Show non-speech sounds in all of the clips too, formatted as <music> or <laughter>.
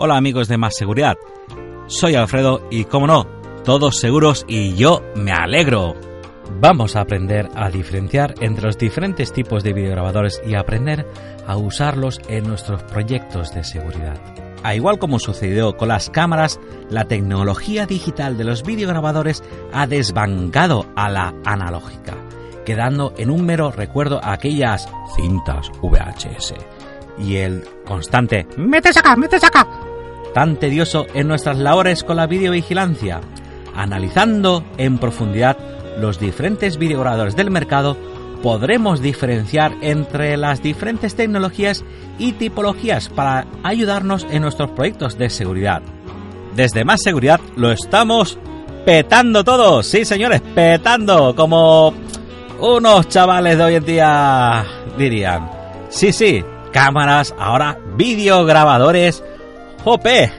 Hola amigos de Más Seguridad. Soy Alfredo y como no, todos seguros y yo me alegro. Vamos a aprender a diferenciar entre los diferentes tipos de videograbadores y aprender a usarlos en nuestros proyectos de seguridad. A igual como sucedió con las cámaras, la tecnología digital de los videograbadores ha desbancado a la analógica, quedando en un mero recuerdo aquellas cintas VHS y el constante ¡Metes acá, metes acá! Tan tedioso en nuestras labores con la videovigilancia, analizando en profundidad los diferentes videograbadores del mercado, podremos diferenciar entre las diferentes tecnologías y tipologías para ayudarnos en nuestros proyectos de seguridad. Desde Más Seguridad lo estamos petando todos, sí señores, petando, como unos chavales de hoy en día dirían. Sí, sí, cámaras, ahora videograbadores. ¡Jope!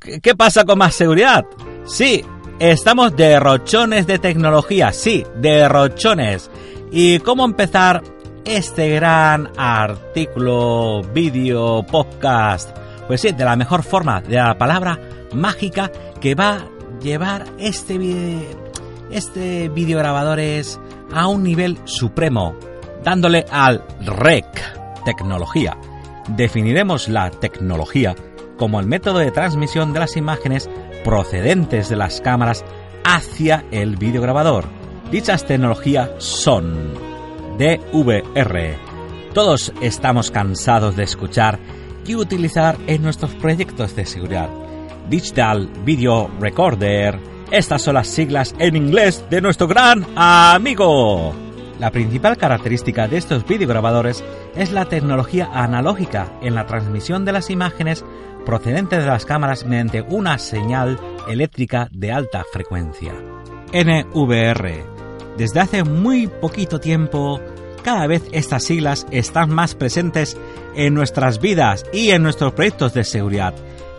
<laughs> ¿Qué pasa con más seguridad? Sí, estamos derrochones de tecnología, sí, derrochones. ¿Y cómo empezar este gran artículo, vídeo, podcast? Pues sí, de la mejor forma, de la palabra mágica que va a llevar este, vi- este videograbadores a un nivel supremo, dándole al REC, tecnología. Definiremos la tecnología como el método de transmisión de las imágenes procedentes de las cámaras hacia el videograbador. Dichas tecnologías son DVR. Todos estamos cansados de escuchar y utilizar en nuestros proyectos de seguridad. Digital Video Recorder. Estas son las siglas en inglés de nuestro gran amigo. La principal característica de estos videograbadores es la tecnología analógica en la transmisión de las imágenes procedentes de las cámaras mediante una señal eléctrica de alta frecuencia. NVR. Desde hace muy poquito tiempo, cada vez estas siglas están más presentes en nuestras vidas y en nuestros proyectos de seguridad.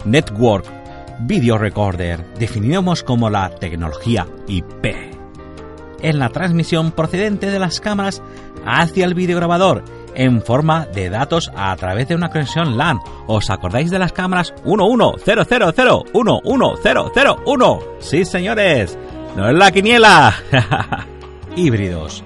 Network Video Recorder, definimos como la tecnología IP en la transmisión procedente de las cámaras hacia el videograbador en forma de datos a través de una conexión LAN. ¿Os acordáis de las cámaras 1100110001? Sí, señores, no es la quiniela. <laughs> Híbridos.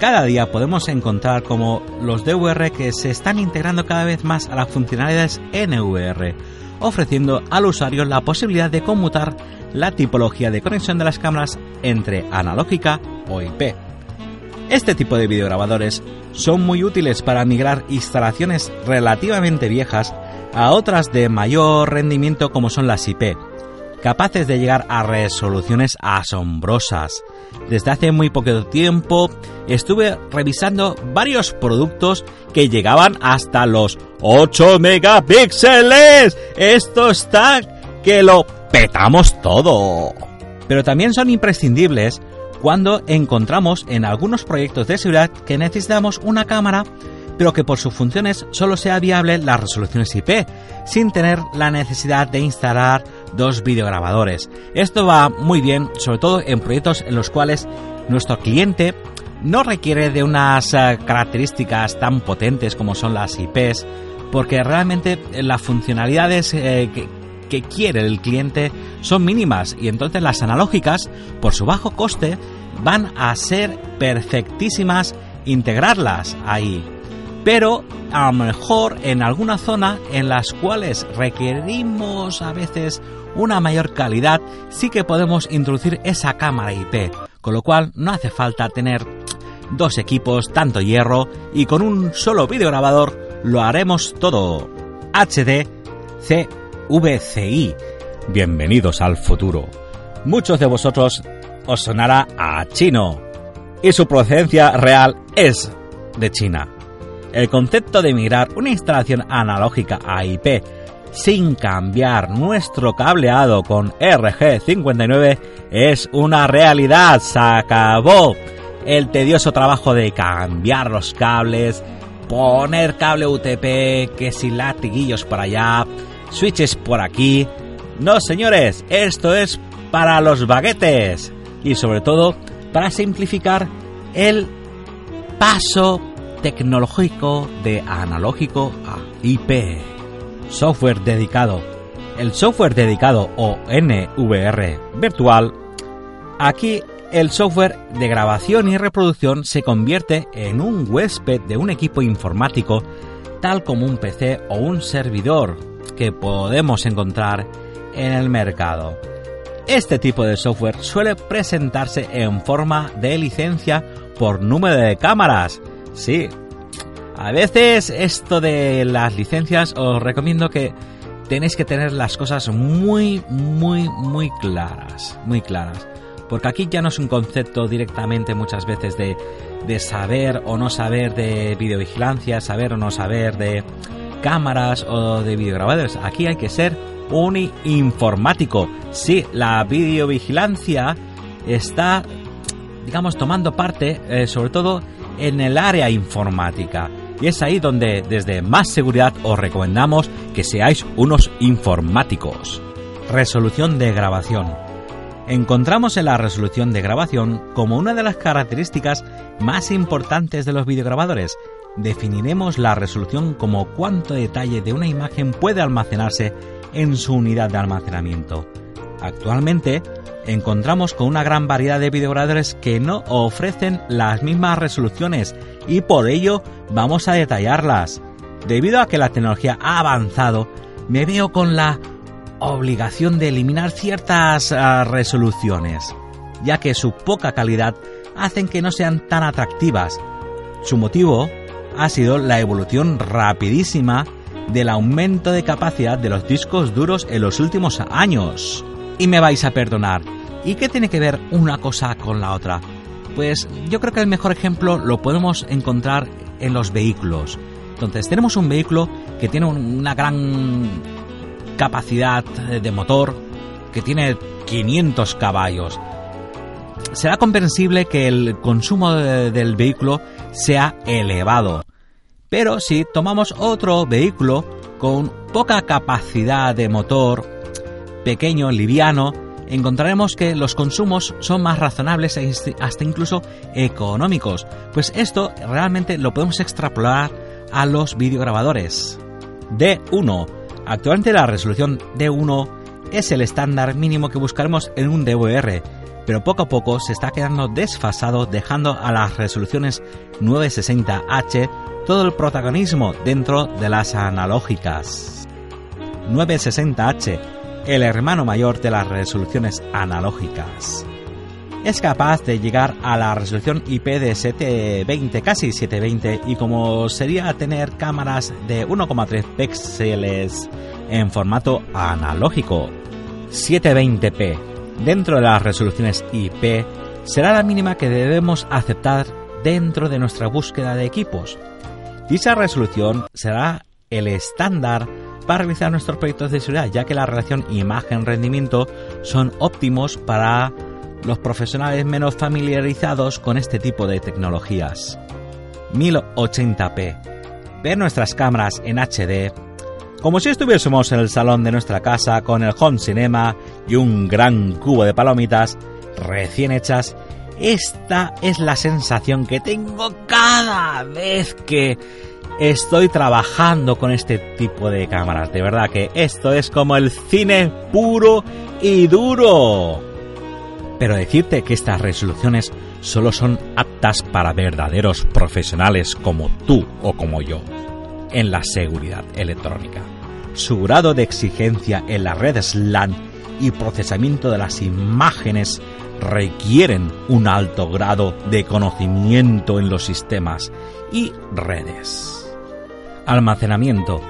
Cada día podemos encontrar como los DVR que se están integrando cada vez más a las funcionalidades NVR, ofreciendo al usuario la posibilidad de conmutar la tipología de conexión de las cámaras entre analógica o IP. Este tipo de videograbadores son muy útiles para migrar instalaciones relativamente viejas a otras de mayor rendimiento como son las IP, capaces de llegar a resoluciones asombrosas. Desde hace muy poco tiempo estuve revisando varios productos que llegaban hasta los 8 megapíxeles. Esto está que lo petamos todo. Pero también son imprescindibles cuando encontramos en algunos proyectos de seguridad que necesitamos una cámara pero que por sus funciones solo sea viable las resoluciones IP, sin tener la necesidad de instalar dos videograbadores. Esto va muy bien, sobre todo en proyectos en los cuales nuestro cliente no requiere de unas eh, características tan potentes como son las IPs, porque realmente las funcionalidades eh, que, que quiere el cliente son mínimas y entonces las analógicas, por su bajo coste, van a ser perfectísimas integrarlas ahí. Pero a lo mejor en alguna zona en las cuales requerimos a veces una mayor calidad, sí que podemos introducir esa cámara IP, con lo cual no hace falta tener dos equipos, tanto hierro, y con un solo videograbador lo haremos todo. HD CVCI. Bienvenidos al futuro. Muchos de vosotros os sonará a chino y su procedencia real es de China. El concepto de migrar una instalación analógica a IP sin cambiar nuestro cableado con RG59 es una realidad. Se acabó el tedioso trabajo de cambiar los cables, poner cable UTP, que si latiguillos por allá, switches por aquí. No, señores, esto es para los baguetes y sobre todo para simplificar el paso tecnológico de analógico a IP. Software dedicado. El software dedicado o NVR virtual. Aquí el software de grabación y reproducción se convierte en un huésped de un equipo informático tal como un PC o un servidor que podemos encontrar en el mercado. Este tipo de software suele presentarse en forma de licencia por número de cámaras. Sí, a veces esto de las licencias os recomiendo que tenéis que tener las cosas muy, muy, muy claras. Muy claras. Porque aquí ya no es un concepto directamente muchas veces de, de saber o no saber de videovigilancia, saber o no saber de cámaras o de videograbadores. Aquí hay que ser un informático. Sí, la videovigilancia está, digamos, tomando parte, eh, sobre todo en el área informática. Y es ahí donde desde Más Seguridad os recomendamos que seáis unos informáticos. Resolución de grabación. Encontramos en la resolución de grabación como una de las características más importantes de los videograbadores. Definiremos la resolución como cuánto detalle de una imagen puede almacenarse en su unidad de almacenamiento. Actualmente, encontramos con una gran variedad de videograbadores que no ofrecen las mismas resoluciones y por ello vamos a detallarlas. Debido a que la tecnología ha avanzado, me veo con la obligación de eliminar ciertas ah, resoluciones, ya que su poca calidad hacen que no sean tan atractivas. Su motivo ha sido la evolución rapidísima del aumento de capacidad de los discos duros en los últimos años. Y me vais a perdonar. ¿Y qué tiene que ver una cosa con la otra? Pues yo creo que el mejor ejemplo lo podemos encontrar en los vehículos. Entonces tenemos un vehículo que tiene una gran capacidad de motor, que tiene 500 caballos. Será comprensible que el consumo del vehículo sea elevado. Pero si tomamos otro vehículo con poca capacidad de motor, pequeño, liviano, encontraremos que los consumos son más razonables e hasta incluso económicos, pues esto realmente lo podemos extrapolar a los videograbadores. D1. Actualmente la resolución D1 es el estándar mínimo que buscaremos en un DVR, pero poco a poco se está quedando desfasado dejando a las resoluciones 960H todo el protagonismo dentro de las analógicas. 960H, el hermano mayor de las resoluciones analógicas. Es capaz de llegar a la resolución IP de 720, casi 720, y como sería tener cámaras de 1,3 píxeles en formato analógico. 720p, dentro de las resoluciones IP, será la mínima que debemos aceptar dentro de nuestra búsqueda de equipos. Dicha resolución será el estándar para realizar nuestros proyectos de seguridad, ya que la relación imagen-rendimiento son óptimos para los profesionales menos familiarizados con este tipo de tecnologías. 1080p. Ver nuestras cámaras en HD como si estuviésemos en el salón de nuestra casa con el home cinema y un gran cubo de palomitas recién hechas esta es la sensación que tengo cada vez que estoy trabajando con este tipo de cámaras. De verdad que esto es como el cine puro y duro. Pero decirte que estas resoluciones solo son aptas para verdaderos profesionales como tú o como yo en la seguridad electrónica. Su grado de exigencia en la red SLAN y procesamiento de las imágenes requieren un alto grado de conocimiento en los sistemas y redes. Almacenamiento.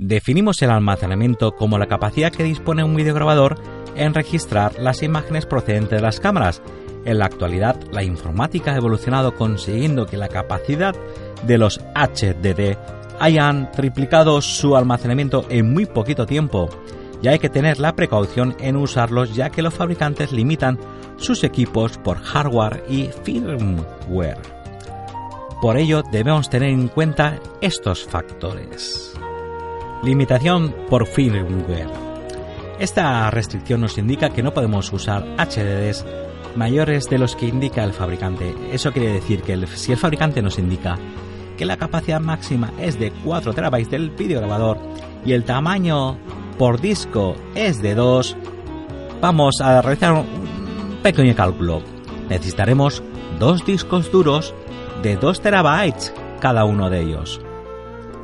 Definimos el almacenamiento como la capacidad que dispone un videograbador en registrar las imágenes procedentes de las cámaras. En la actualidad, la informática ha evolucionado consiguiendo que la capacidad de los HDD hayan triplicado su almacenamiento en muy poquito tiempo. Y hay que tener la precaución en usarlos ya que los fabricantes limitan sus equipos por hardware y firmware. Por ello debemos tener en cuenta estos factores. Limitación por firmware. Esta restricción nos indica que no podemos usar HDDs mayores de los que indica el fabricante. Eso quiere decir que si el fabricante nos indica que la capacidad máxima es de 4 TB del videograbador, y el tamaño por disco es de 2, vamos a realizar pequeño cálculo. Necesitaremos dos discos duros de 2 terabytes cada uno de ellos.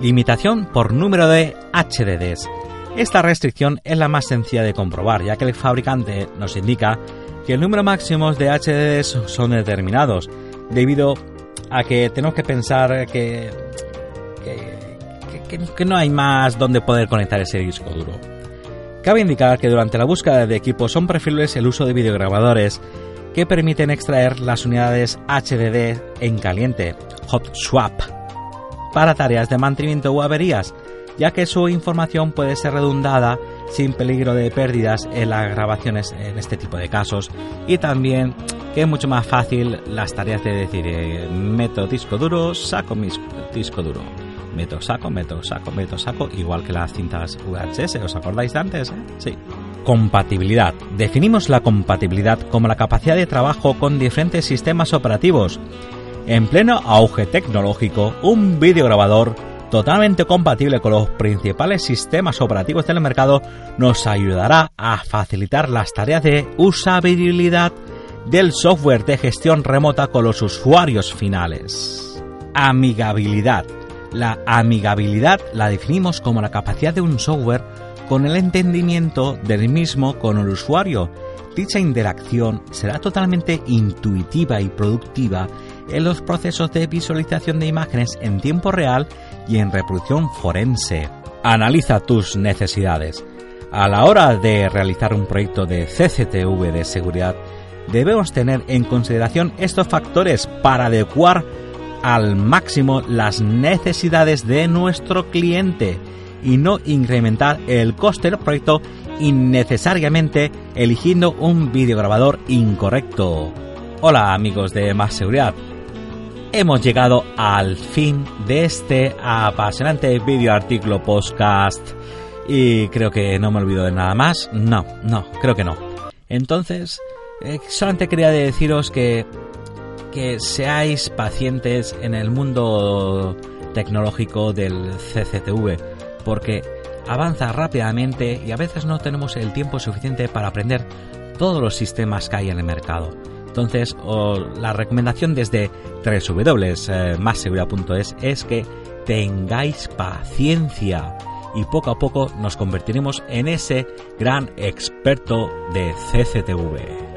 Limitación por número de HDDs. Esta restricción es la más sencilla de comprobar, ya que el fabricante nos indica que el número máximo de HDDs son determinados, debido a que tenemos que pensar que, que, no hay más donde poder conectar ese disco duro. Cabe indicar que durante la búsqueda de equipos son preferibles el uso de videograbadores que permiten extraer las unidades HDD en caliente, hot swap, para tareas de mantenimiento o averías, ya que su información puede ser redundada sin peligro de pérdidas en las grabaciones en este tipo de casos y también que es mucho más fácil las tareas de decir eh, meto disco duro, saco mi disco duro. Meto saco, meto saco, meto saco, igual que las cintas VHS, ¿os acordáis de antes? Eh? Sí. Compatibilidad. Definimos la compatibilidad como la capacidad de trabajo con diferentes sistemas operativos. En pleno auge tecnológico, un videograbador totalmente compatible con los principales sistemas operativos del mercado nos ayudará a facilitar las tareas de usabilidad del software de gestión remota con los usuarios finales. Amigabilidad. La amigabilidad la definimos como la capacidad de un software con el entendimiento del mismo con el usuario. Dicha interacción será totalmente intuitiva y productiva en los procesos de visualización de imágenes en tiempo real y en reproducción forense. Analiza tus necesidades. A la hora de realizar un proyecto de CCTV de seguridad, debemos tener en consideración estos factores para adecuar al máximo las necesidades de nuestro cliente y no incrementar el coste del proyecto innecesariamente eligiendo un videograbador incorrecto. Hola amigos de Más Seguridad. Hemos llegado al fin de este apasionante video artículo podcast y creo que no me olvido de nada más. No, no, creo que no. Entonces, eh, solamente quería deciros que, que seáis pacientes en el mundo tecnológico del CCTV, porque avanza rápidamente y a veces no tenemos el tiempo suficiente para aprender todos los sistemas que hay en el mercado. Entonces, la recomendación desde www.masseguridad.es es que tengáis paciencia y poco a poco nos convertiremos en ese gran experto de CCTV.